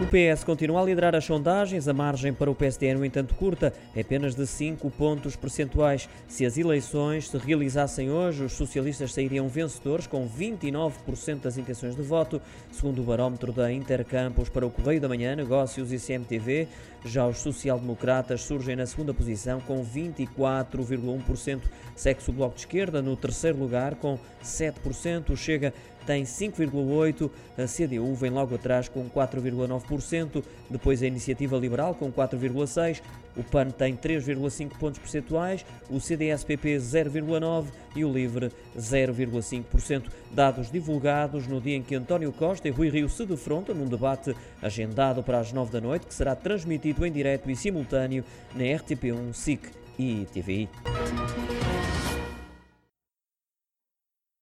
O PS continua a liderar as sondagens, a margem para o PSD é, no entanto, curta, é apenas de 5 pontos percentuais. Se as eleições se realizassem hoje, os socialistas sairiam vencedores com 29% das intenções de voto, segundo o barómetro da Intercampos para o Correio da Manhã, Negócios e CMTV. Já os social-democratas surgem na segunda posição com 24,1%. Segue-se o Bloco de Esquerda no terceiro lugar com 7%. O Chega tem 5,8%. A CDU vem logo atrás com 4,9%. Depois a Iniciativa Liberal com 4,6%. O PAN tem 3,5 pontos percentuais. O CDS-PP 0,9% e o LIVRE 0,5%. Dados divulgados no dia em que António Costa e Rui Rio se defrontam num debate agendado para as 9 da noite, que será transmitido em direto e simultâneo na RTP1, SIC e TVI.